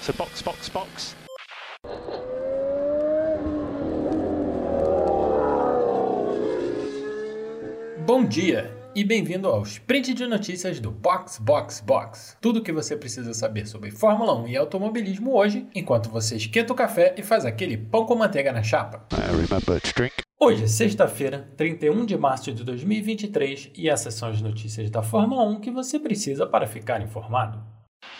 So box, box, box. Bom dia e bem-vindo ao sprint de notícias do Box Box Box. Tudo o que você precisa saber sobre Fórmula 1 e automobilismo hoje, enquanto você esquenta o café e faz aquele pão com manteiga na chapa. Hoje é sexta-feira, 31 de março de 2023, e essas são as notícias da Fórmula 1 que você precisa para ficar informado.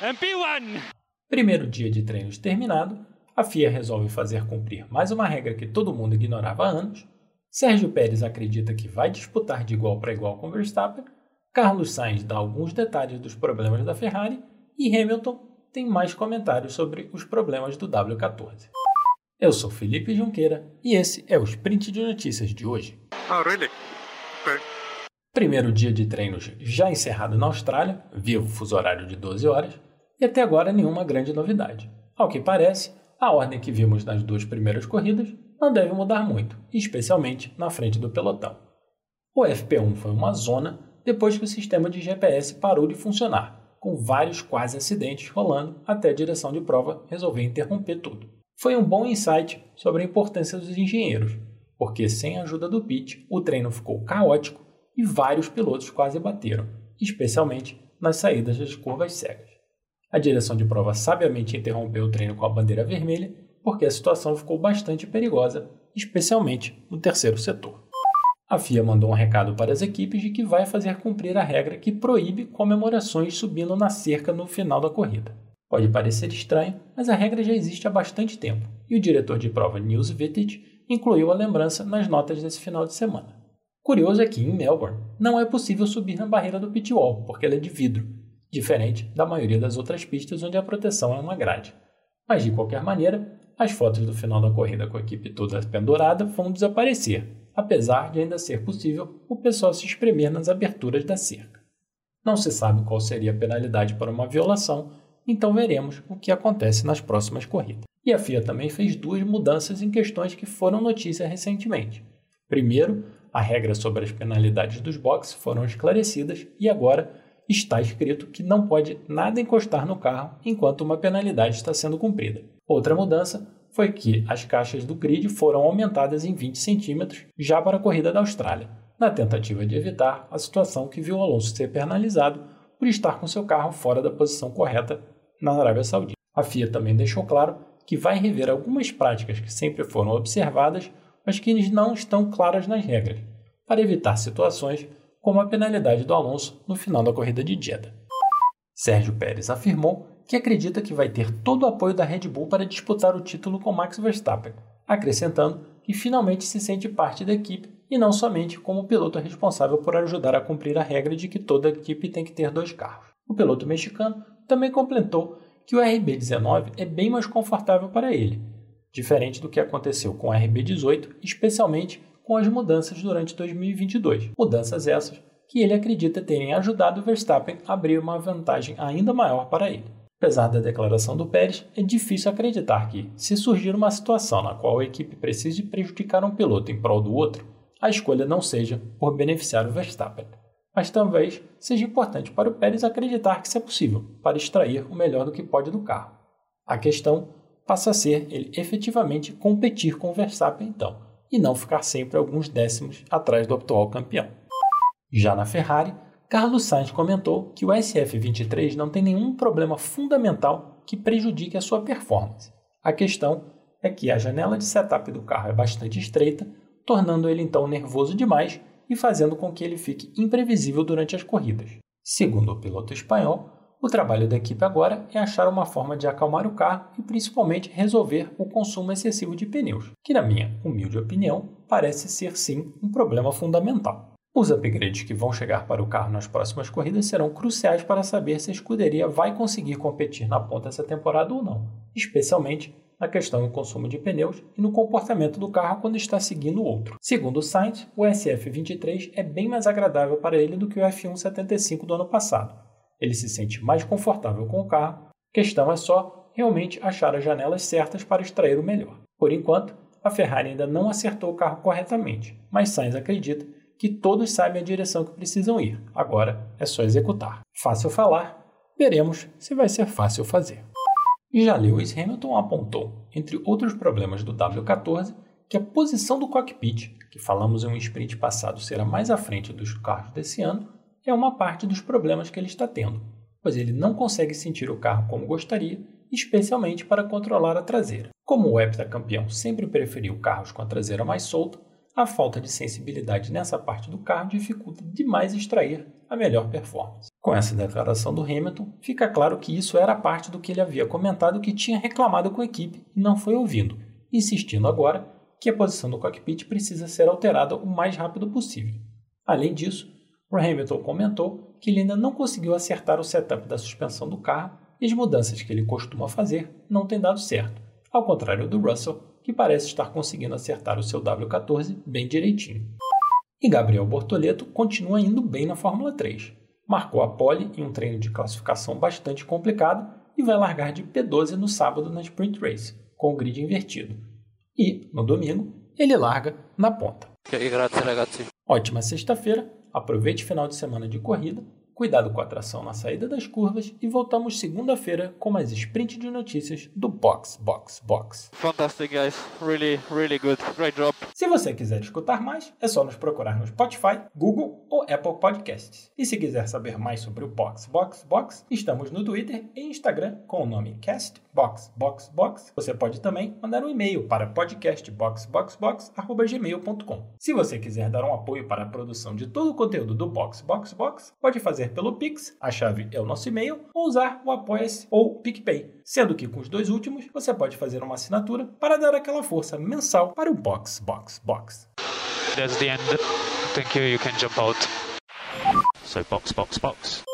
MP1! Primeiro dia de treinos terminado, a FIA resolve fazer cumprir mais uma regra que todo mundo ignorava há anos. Sérgio Pérez acredita que vai disputar de igual para igual com Verstappen. Carlos Sainz dá alguns detalhes dos problemas da Ferrari e Hamilton tem mais comentários sobre os problemas do W14. Eu sou Felipe Junqueira e esse é o Sprint de Notícias de hoje. Oh, really? Okay. Primeiro dia de treinos já encerrado na Austrália, vivo fuso horário de 12 horas, e até agora nenhuma grande novidade. Ao que parece, a ordem que vimos nas duas primeiras corridas não deve mudar muito, especialmente na frente do pelotão. O FP1 foi uma zona depois que o sistema de GPS parou de funcionar, com vários quase acidentes rolando até a direção de prova resolver interromper tudo. Foi um bom insight sobre a importância dos engenheiros, porque sem a ajuda do pit o treino ficou caótico e vários pilotos quase bateram, especialmente nas saídas das curvas cegas. A direção de prova sabiamente interrompeu o treino com a bandeira vermelha, porque a situação ficou bastante perigosa, especialmente no terceiro setor. A FIA mandou um recado para as equipes de que vai fazer cumprir a regra que proíbe comemorações subindo na cerca no final da corrida. Pode parecer estranho, mas a regra já existe há bastante tempo, e o diretor de prova Nils Vittig incluiu a lembrança nas notas desse final de semana. Curioso é que, em Melbourne, não é possível subir na barreira do pit wall, porque ela é de vidro, diferente da maioria das outras pistas onde a proteção é uma grade. Mas de qualquer maneira, as fotos do final da corrida com a equipe toda pendurada vão desaparecer, apesar de ainda ser possível o pessoal se espremer nas aberturas da cerca. Não se sabe qual seria a penalidade para uma violação, então veremos o que acontece nas próximas corridas. E a FIA também fez duas mudanças em questões que foram notícia recentemente. Primeiro, a regra sobre as penalidades dos boxes foram esclarecidas e agora está escrito que não pode nada encostar no carro enquanto uma penalidade está sendo cumprida. Outra mudança foi que as caixas do grid foram aumentadas em 20 centímetros já para a corrida da Austrália, na tentativa de evitar a situação que viu Alonso ser penalizado por estar com seu carro fora da posição correta na Arábia Saudita. A FIA também deixou claro que vai rever algumas práticas que sempre foram observadas, mas que não estão claras nas regras, para evitar situações como a penalidade do Alonso no final da corrida de Jeddah. Sérgio Pérez afirmou que acredita que vai ter todo o apoio da Red Bull para disputar o título com Max Verstappen, acrescentando que finalmente se sente parte da equipe e não somente como piloto responsável por ajudar a cumprir a regra de que toda equipe tem que ter dois carros. O piloto mexicano também completou que o RB19 é bem mais confortável para ele, diferente do que aconteceu com o RB18, especialmente com as mudanças durante 2022. Mudanças essas que ele acredita terem ajudado Verstappen a abrir uma vantagem ainda maior para ele. Apesar da declaração do Pérez, é difícil acreditar que, se surgir uma situação na qual a equipe precise prejudicar um piloto em prol do outro, a escolha não seja por beneficiar o Verstappen. Mas talvez seja importante para o Pérez acreditar que isso é possível, para extrair o melhor do que pode do carro. A questão passa a ser ele efetivamente competir com o Verstappen então, e não ficar sempre alguns décimos atrás do atual campeão. Já na Ferrari, Carlos Sainz comentou que o SF23 não tem nenhum problema fundamental que prejudique a sua performance. A questão é que a janela de setup do carro é bastante estreita, tornando ele então nervoso demais e fazendo com que ele fique imprevisível durante as corridas. Segundo o piloto espanhol, o trabalho da equipe agora é achar uma forma de acalmar o carro e principalmente resolver o consumo excessivo de pneus, que, na minha humilde opinião, parece ser sim um problema fundamental. Os upgrades que vão chegar para o carro nas próximas corridas serão cruciais para saber se a escuderia vai conseguir competir na ponta essa temporada ou não, especialmente na questão do consumo de pneus e no comportamento do carro quando está seguindo outro. Segundo o Sainz, o SF23 é bem mais agradável para ele do que o F175 do ano passado, ele se sente mais confortável com o carro. Questão é só realmente achar as janelas certas para extrair o melhor. Por enquanto, a Ferrari ainda não acertou o carro corretamente, mas Sainz acredita que todos sabem a direção que precisam ir. Agora é só executar. Fácil falar, veremos se vai ser fácil fazer. Já Lewis Hamilton apontou, entre outros problemas do W14, que a posição do cockpit, que falamos em um sprint passado ser a mais à frente dos carros desse ano, é uma parte dos problemas que ele está tendo, pois ele não consegue sentir o carro como gostaria, especialmente para controlar a traseira. Como o heptacampeão sempre preferiu carros com a traseira mais solta, a falta de sensibilidade nessa parte do carro dificulta demais extrair a melhor performance. Com essa declaração do Hamilton, fica claro que isso era parte do que ele havia comentado que tinha reclamado com a equipe e não foi ouvindo, insistindo agora que a posição do cockpit precisa ser alterada o mais rápido possível. Além disso, o Hamilton comentou que ele ainda não conseguiu acertar o setup da suspensão do carro e as mudanças que ele costuma fazer não têm dado certo, ao contrário do Russell, que parece estar conseguindo acertar o seu W14 bem direitinho. E Gabriel Bortoleto continua indo bem na Fórmula 3. Marcou a pole em um treino de classificação bastante complicado e vai largar de P12 no sábado na Sprint Race, com o grid invertido. E, no domingo, ele larga na ponta. Ótima sexta-feira, aproveite o final de semana de corrida Cuidado com a tração na saída das curvas e voltamos segunda-feira com mais sprint de notícias do Box Box Box. Fantastic guys, really really good, great job. Se você quiser escutar mais, é só nos procurar no Spotify, Google ou Apple Podcasts. E se quiser saber mais sobre o Box Box Box, estamos no Twitter e Instagram com o nome Cast Box Box Box. Você pode também mandar um e-mail para podcastboxboxbox@gmail.com. Se você quiser dar um apoio para a produção de todo o conteúdo do Box Box Box, pode fazer pelo Pix, a chave é o nosso e-mail, ou usar o Apoia-se ou PicPay. Sendo que com os dois últimos, você pode fazer uma assinatura para dar aquela força mensal para o Box Box Box. That's the end. Thank you, you can jump out. So box, box, box.